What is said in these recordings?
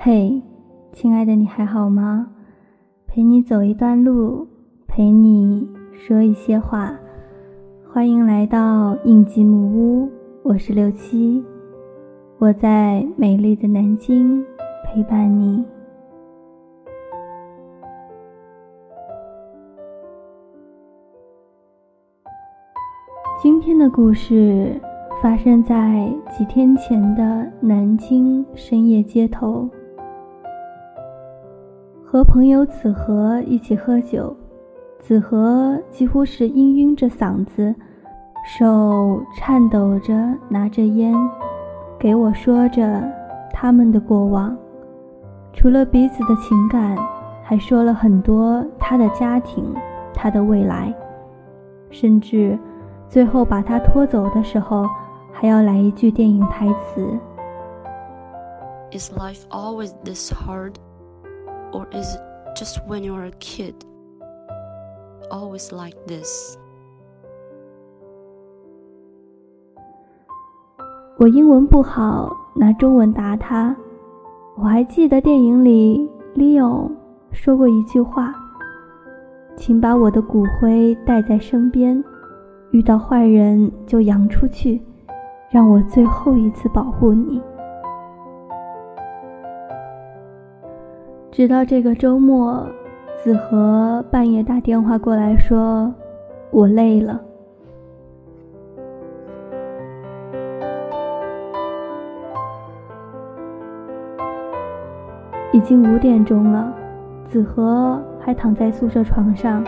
嘿，亲爱的，你还好吗？陪你走一段路，陪你说一些话。欢迎来到应急木屋，我是六七，我在美丽的南京陪伴你。今天的故事发生在几天前的南京深夜街头。和朋友子和一起喝酒，子和几乎是氤氲着嗓子，手颤抖着拿着烟，给我说着他们的过往，除了彼此的情感，还说了很多他的家庭、他的未来，甚至最后把他拖走的时候，还要来一句电影台词。：“Is life always this hard？” Or is it just when you're a kid? Always like this. 我英文不好，拿中文答他。我还记得电影里 Leo 说过一句话：“请把我的骨灰带在身边，遇到坏人就扬出去，让我最后一次保护你。”直到这个周末，子和半夜打电话过来，说：“我累了。”已经五点钟了，子和还躺在宿舍床上，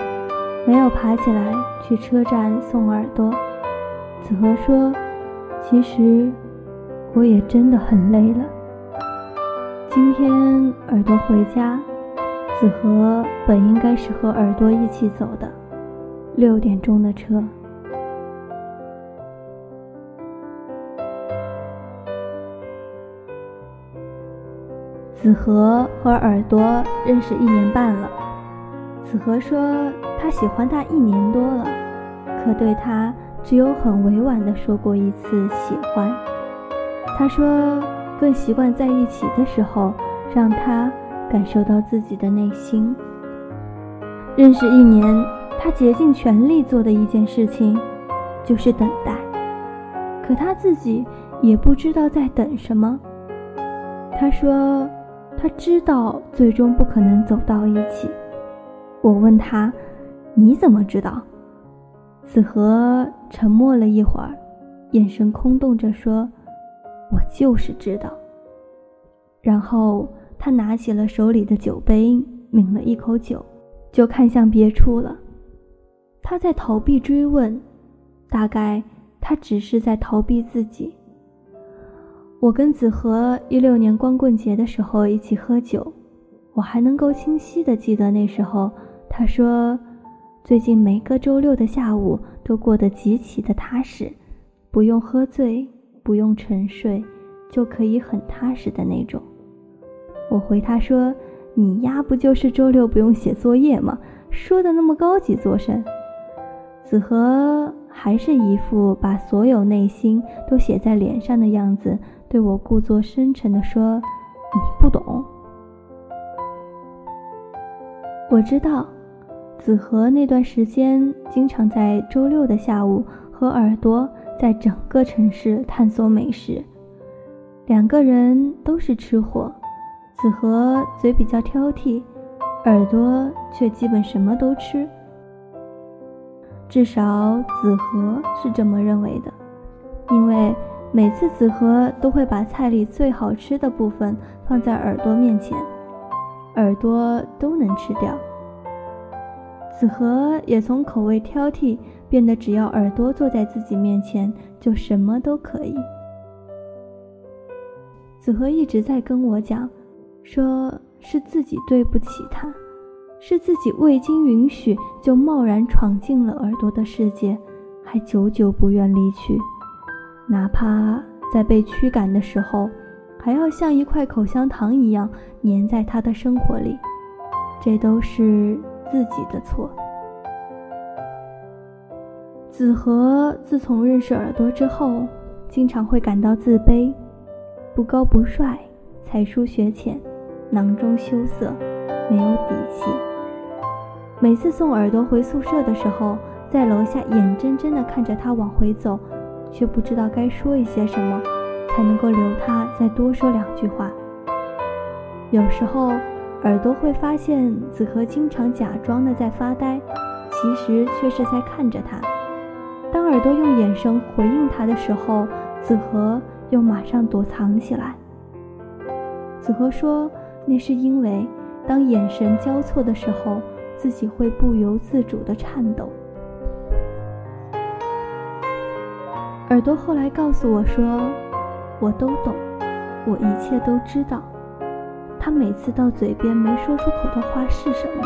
没有爬起来去车站送耳朵。子和说：“其实，我也真的很累了。”今天耳朵回家，子和本应该是和耳朵一起走的，六点钟的车。子和和耳朵认识一年半了，子和说他喜欢他一年多了，可对他只有很委婉的说过一次喜欢。他说。更习惯在一起的时候，让他感受到自己的内心。认识一年，他竭尽全力做的一件事情，就是等待。可他自己也不知道在等什么。他说，他知道最终不可能走到一起。我问他，你怎么知道？子和沉默了一会儿，眼神空洞着说。我就是知道。然后他拿起了手里的酒杯，抿了一口酒，就看向别处了。他在逃避追问，大概他只是在逃避自己。我跟子和一六年光棍节的时候一起喝酒，我还能够清晰的记得那时候，他说最近每个周六的下午都过得极其的踏实，不用喝醉。不用沉睡，就可以很踏实的那种。我回他说：“你丫不就是周六不用写作业吗？说的那么高级作甚？”子和还是一副把所有内心都写在脸上的样子，对我故作深沉地说：“你不懂。”我知道，子和那段时间经常在周六的下午和耳朵。在整个城市探索美食，两个人都是吃货。子和嘴比较挑剔，耳朵却基本什么都吃。至少子和是这么认为的，因为每次子和都会把菜里最好吃的部分放在耳朵面前，耳朵都能吃掉。子和也从口味挑剔。变得只要耳朵坐在自己面前，就什么都可以。子和一直在跟我讲，说是自己对不起他，是自己未经允许就贸然闯进了耳朵的世界，还久久不愿离去，哪怕在被驱赶的时候，还要像一块口香糖一样粘在他的生活里，这都是自己的错。子和自从认识耳朵之后，经常会感到自卑，不高不帅，才疏学浅，囊中羞涩，没有底气。每次送耳朵回宿舍的时候，在楼下眼睁睁地看着他往回走，却不知道该说一些什么，才能够留他再多说两句话。有时候，耳朵会发现子和经常假装的在发呆，其实却是在看着他。当耳朵用眼神回应他的时候，子和又马上躲藏起来。子和说：“那是因为当眼神交错的时候，自己会不由自主的颤抖。”耳朵后来告诉我说：“我都懂，我一切都知道。他每次到嘴边没说出口的话是什么？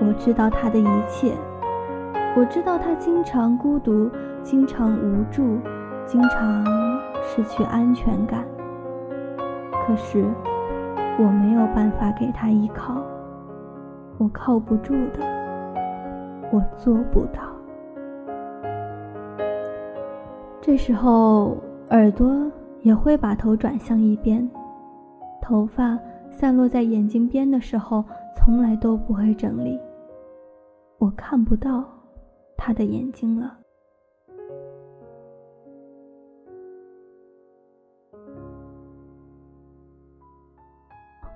我知道他的一切。我知道他经常孤独，经常无助，经常失去安全感。”可是我没有办法给他依靠，我靠不住的，我做不到。这时候耳朵也会把头转向一边，头发散落在眼睛边的时候，从来都不会整理。我看不到他的眼睛了。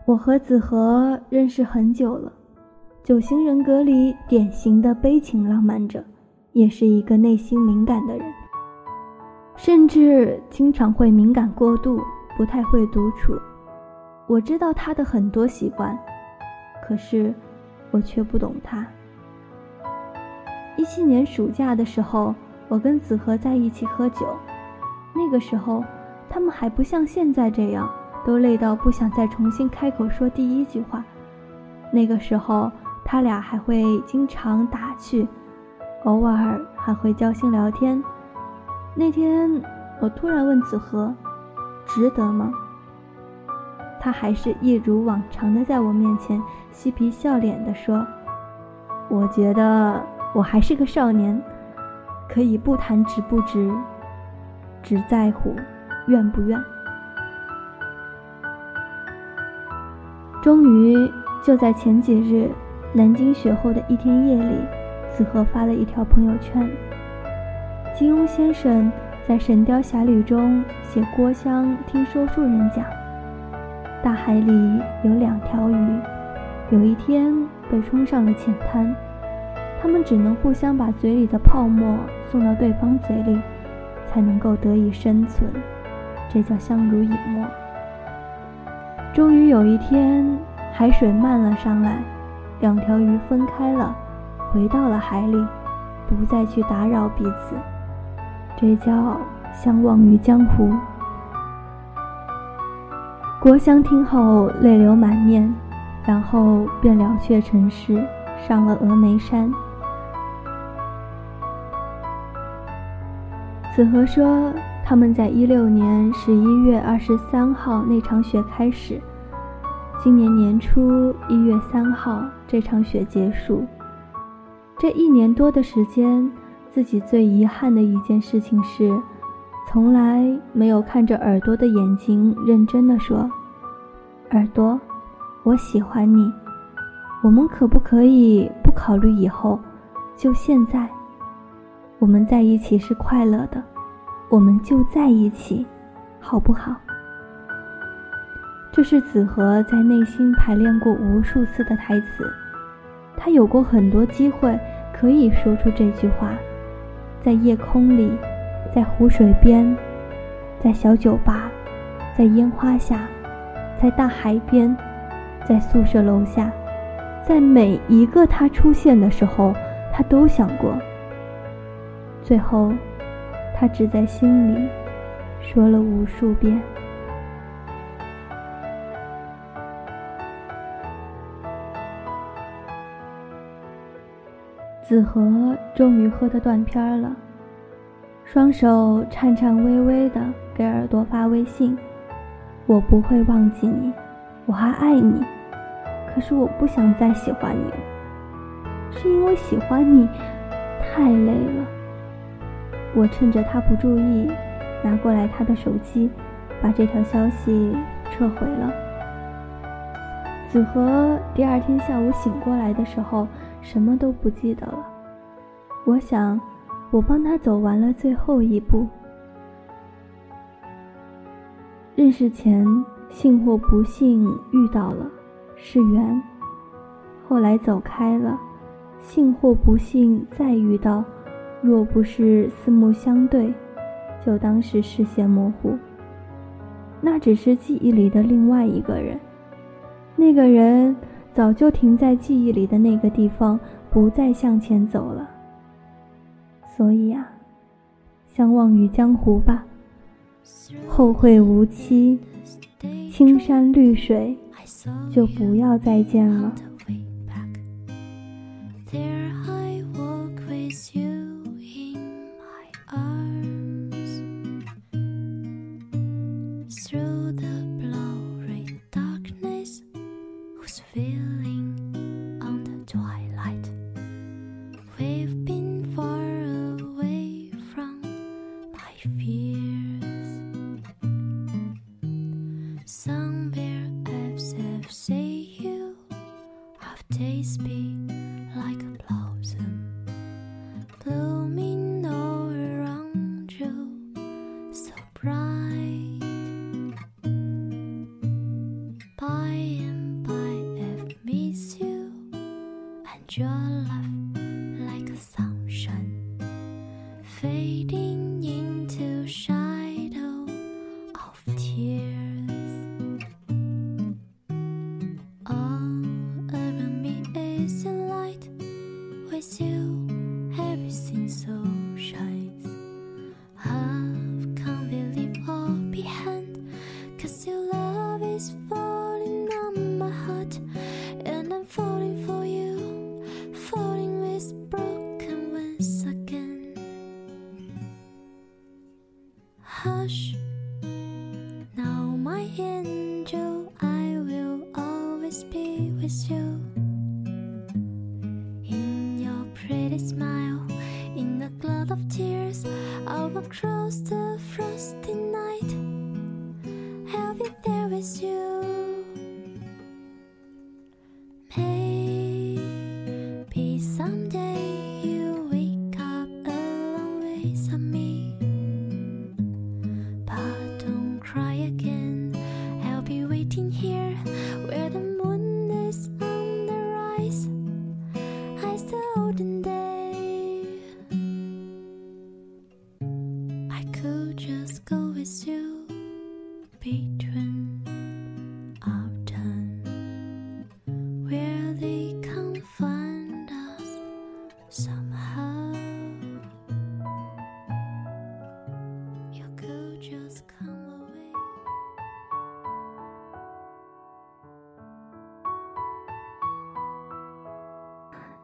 我和子和认识很久了，九型人格里典型的悲情浪漫者，也是一个内心敏感的人，甚至经常会敏感过度，不太会独处。我知道他的很多习惯，可是我却不懂他。一七年暑假的时候，我跟子和在一起喝酒，那个时候他们还不像现在这样。都累到不想再重新开口说第一句话。那个时候，他俩还会经常打趣，偶尔还会交心聊天。那天，我突然问子和：“值得吗？”他还是一如往常的在我面前嬉皮笑脸地说：“我觉得我还是个少年，可以不谈值不值，只在乎愿不愿。”终于，就在前几日，南京雪后的一天夜里，子和发了一条朋友圈。金庸先生在《神雕侠侣》中写郭襄听说书人讲，大海里有两条鱼，有一天被冲上了浅滩，他们只能互相把嘴里的泡沫送到对方嘴里，才能够得以生存，这叫相濡以沫。终于有一天，海水漫了上来，两条鱼分开了，回到了海里，不再去打扰彼此。这叫相忘于江湖。郭襄听后泪流满面，然后便了却尘世，上了峨眉山。子和说。他们在一六年十一月二十三号那场雪开始，今年年初一月三号这场雪结束。这一年多的时间，自己最遗憾的一件事情是，从来没有看着耳朵的眼睛认真的说：“耳朵，我喜欢你，我们可不可以不考虑以后，就现在，我们在一起是快乐的。”我们就在一起，好不好？这是子和在内心排练过无数次的台词。他有过很多机会可以说出这句话，在夜空里，在湖水边，在小酒吧，在烟花下，在大海边，在宿舍楼下，在每一个他出现的时候，他都想过。最后。他只在心里说了无数遍。子和终于喝得断片了，双手颤颤巍巍的给耳朵发微信：“我不会忘记你，我还爱你，可是我不想再喜欢你了，是因为喜欢你太累了。”我趁着他不注意，拿过来他的手机，把这条消息撤回了。子和第二天下午醒过来的时候，什么都不记得了。我想，我帮他走完了最后一步。认识前，幸或不幸遇到了，是缘；后来走开了，幸或不幸再遇到，若不是四目相对，就当是视线模糊。那只是记忆里的另外一个人。那个人早就停在记忆里的那个地方，不再向前走了。所以啊，相忘于江湖吧，后会无期，青山绿水，就不要再见了。hush. Now, my angel, I will always be with you. In your pretty smile, in a cloud of tears, all across the frosty night, I'll be there with you.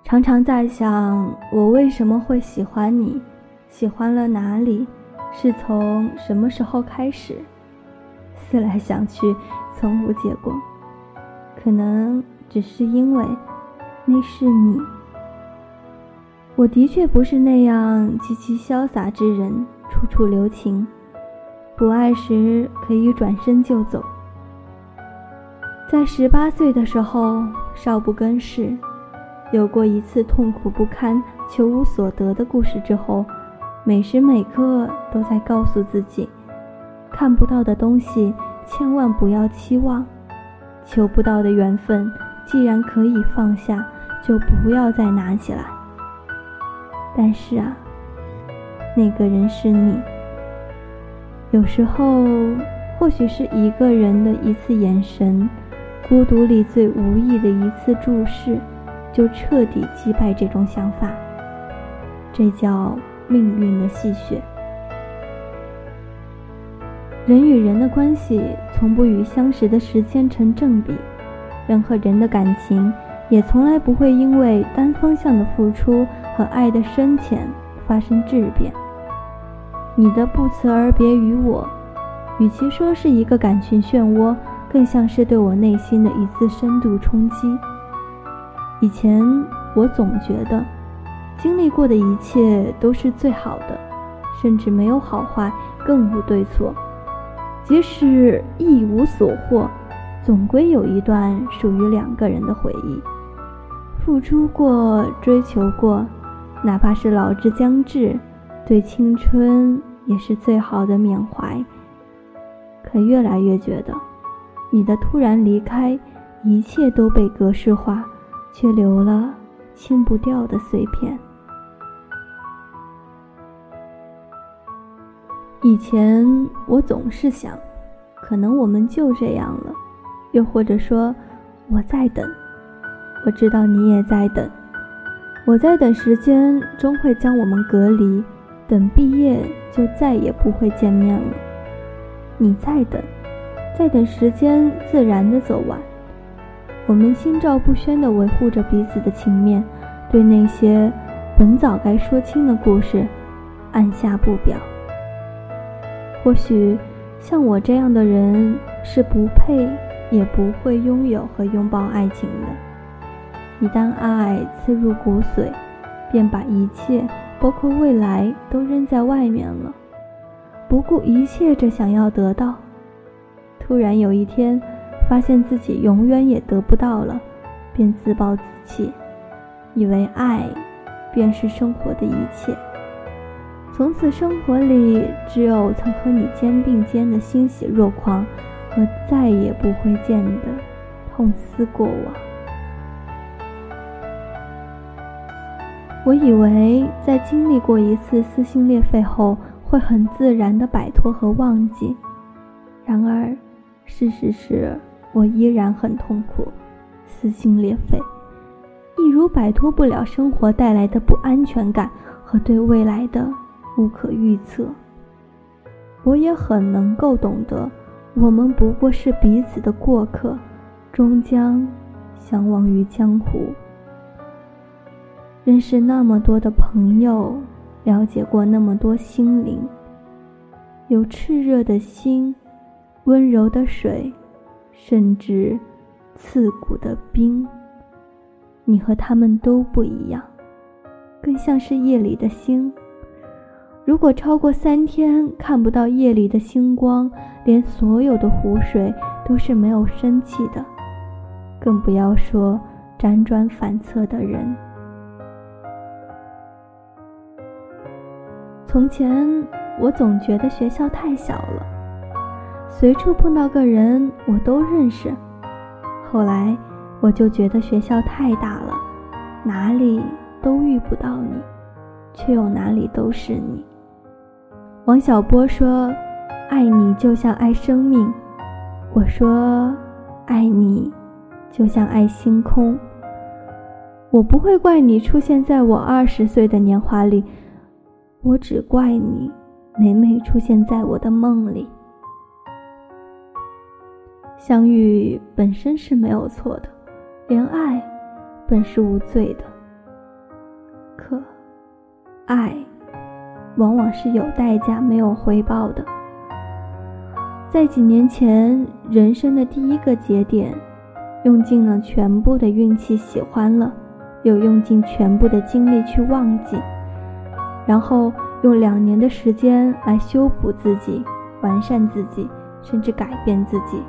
常常在想，我为什么会喜欢你？喜欢了哪里？是从什么时候开始？思来想去，从无结果。可能只是因为那是你。我的确不是那样极其潇洒之人，处处留情，不爱时可以转身就走。在十八岁的时候，少不更事。有过一次痛苦不堪、求无所得的故事之后，每时每刻都在告诉自己：看不到的东西千万不要期望，求不到的缘分既然可以放下，就不要再拿起来。但是啊，那个人是你。有时候，或许是一个人的一次眼神，孤独里最无意的一次注视。就彻底击败这种想法，这叫命运的戏谑。人与人的关系从不与相识的时间成正比，人和人的感情也从来不会因为单方向的付出和爱的深浅发生质变。你的不辞而别于我，与其说是一个感情漩涡，更像是对我内心的一次深度冲击。以前我总觉得，经历过的一切都是最好的，甚至没有好坏，更无对错。即使一无所获，总归有一段属于两个人的回忆。付出过，追求过，哪怕是老之将至，对青春也是最好的缅怀。可越来越觉得，你的突然离开，一切都被格式化，却留了清不掉的碎片。以前我总是想，可能我们就这样了，又或者说，我在等。我知道你也在等，我在等时间终会将我们隔离，等毕业就再也不会见面了。你在等，在等时间自然的走完。我们心照不宣地维护着彼此的情面，对那些本早该说清的故事按下不表。或许，像我这样的人是不配，也不会拥有和拥抱爱情的。一旦爱刺入骨髓，便把一切，包括未来，都扔在外面了，不顾一切着想要得到。突然有一天，发现自己永远也得不到了，便自暴自弃，以为爱，便是生活的一切。从此生活里只有曾和你肩并肩的欣喜若狂，和再也不会见的痛思过往。我以为在经历过一次撕心裂肺后，会很自然的摆脱和忘记。然而，事实是我依然很痛苦，撕心裂肺，一如摆脱不了生活带来的不安全感和对未来的。不可预测，我也很能够懂得，我们不过是彼此的过客，终将相忘于江湖。认识那么多的朋友，了解过那么多心灵，有炽热的心，温柔的水，甚至刺骨的冰。你和他们都不一样，更像是夜里的星。如果超过三天看不到夜里的星光，连所有的湖水都是没有生气的，更不要说辗转反侧的人。从前我总觉得学校太小了，随处碰到个人我都认识，后来我就觉得学校太大了，哪里都遇不到你，却又哪里都是你。王小波说：“爱你就像爱生命。”我说：“爱你，就像爱星空。”我不会怪你出现在我二十岁的年华里，我只怪你每每出现在我的梦里。相遇本身是没有错的，连爱本是无罪的。可，爱。往往是有代价没有回报的。在几年前，人生的第一个节点，用尽了全部的运气喜欢了，又用尽全部的精力去忘记，然后用两年的时间来修补自己、完善自己，甚至改变自己，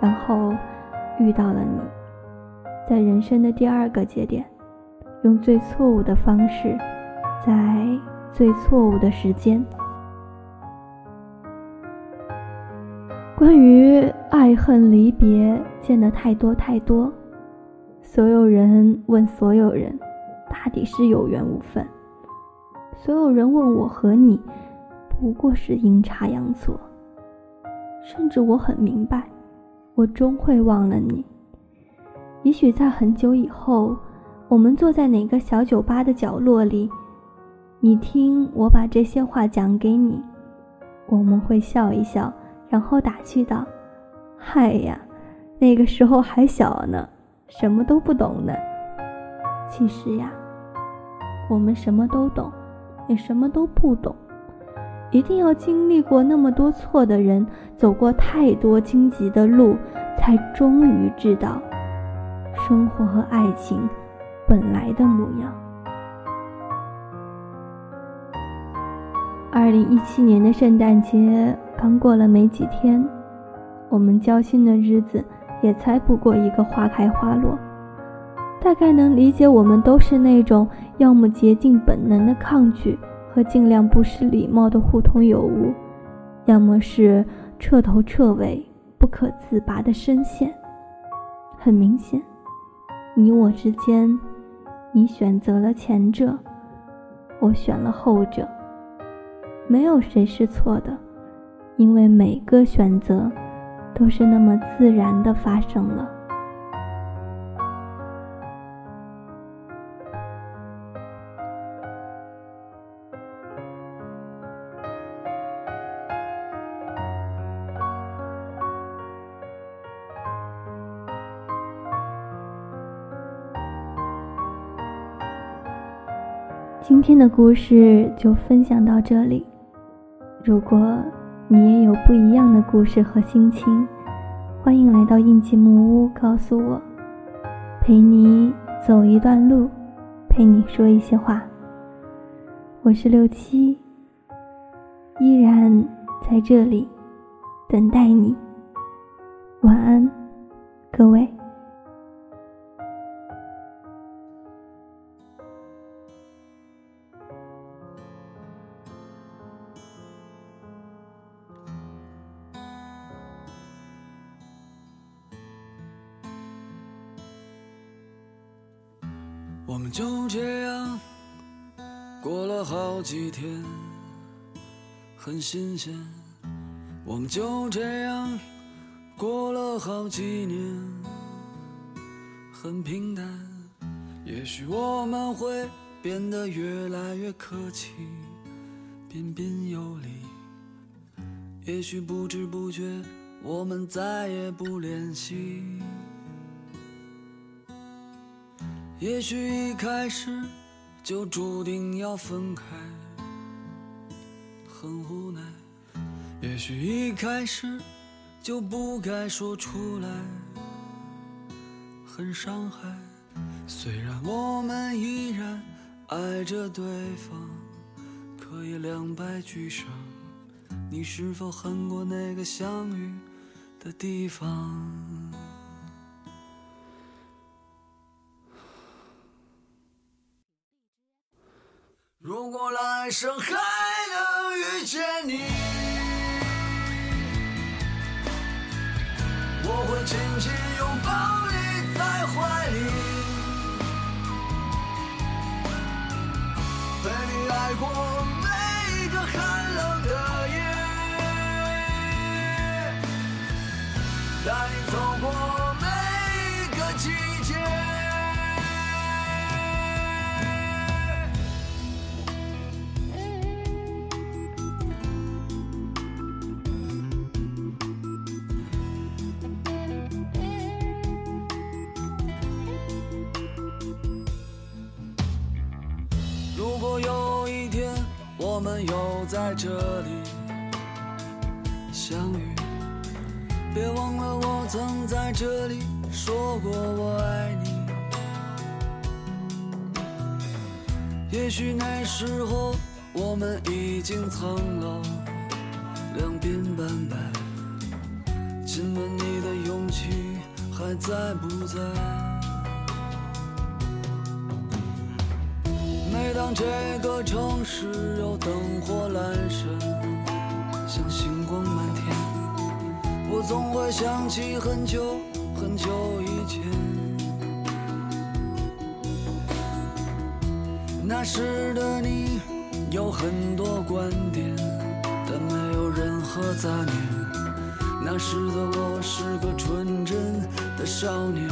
然后遇到了你，在人生的第二个节点，用最错误的方式，在。最错误的时间。关于爱恨离别，见得太多太多。所有人问所有人，大抵是有缘无分。所有人问我和你，不过是阴差阳错。甚至我很明白，我终会忘了你。也许在很久以后，我们坐在哪个小酒吧的角落里。你听，我把这些话讲给你，我们会笑一笑，然后打趣道：“嗨呀，那个时候还小呢，什么都不懂呢。其实呀，我们什么都懂，也什么都不懂。一定要经历过那么多错的人，走过太多荆棘的路，才终于知道生活和爱情本来的模样。”二零一七年的圣诞节刚过了没几天，我们交心的日子也才不过一个花开花落。大概能理解，我们都是那种要么竭尽本能的抗拒和尽量不失礼貌的互通有无，要么是彻头彻尾不可自拔的深陷。很明显，你我之间，你选择了前者，我选了后者。没有谁是错的，因为每个选择都是那么自然的发生了。今天的故事就分享到这里。如果你也有不一样的故事和心情，欢迎来到印记木屋，告诉我，陪你走一段路，陪你说一些话。我是六七，依然在这里等待你。晚安，各位。几天，很新鲜。我们就这样过了好几年，很平淡。也许我们会变得越来越客气，彬彬有礼。也许不知不觉，我们再也不联系。也许一开始就注定要分开，很无奈。也许一开始就不该说出来，很伤害。虽然我们依然爱着对方，可以两败俱伤。你是否恨过那个相遇的地方？如果来生还能遇见你，我会紧紧拥抱你在怀里，陪你爱过每一个寒冷的夜，带你走这里说过我爱你。也许那时候我们已经苍老，两鬓斑白，亲吻你的勇气还在不在？每当这个城市有灯火阑珊，我总会想起很久很久以前。那时的你有很多观点，但没有任何杂念。那时的我是个纯真的少年。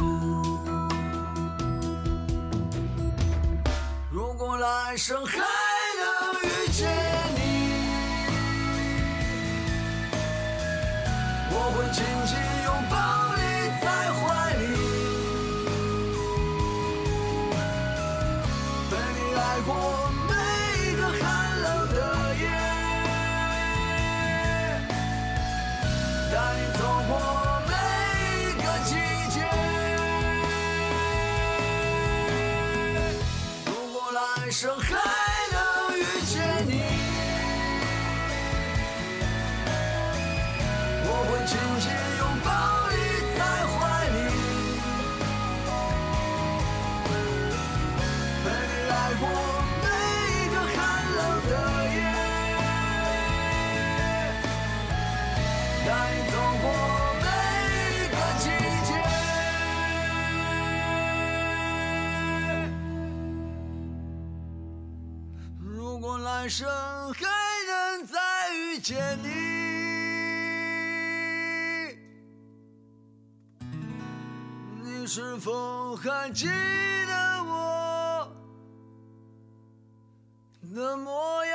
生还能再遇见你。你是否还记得我的模样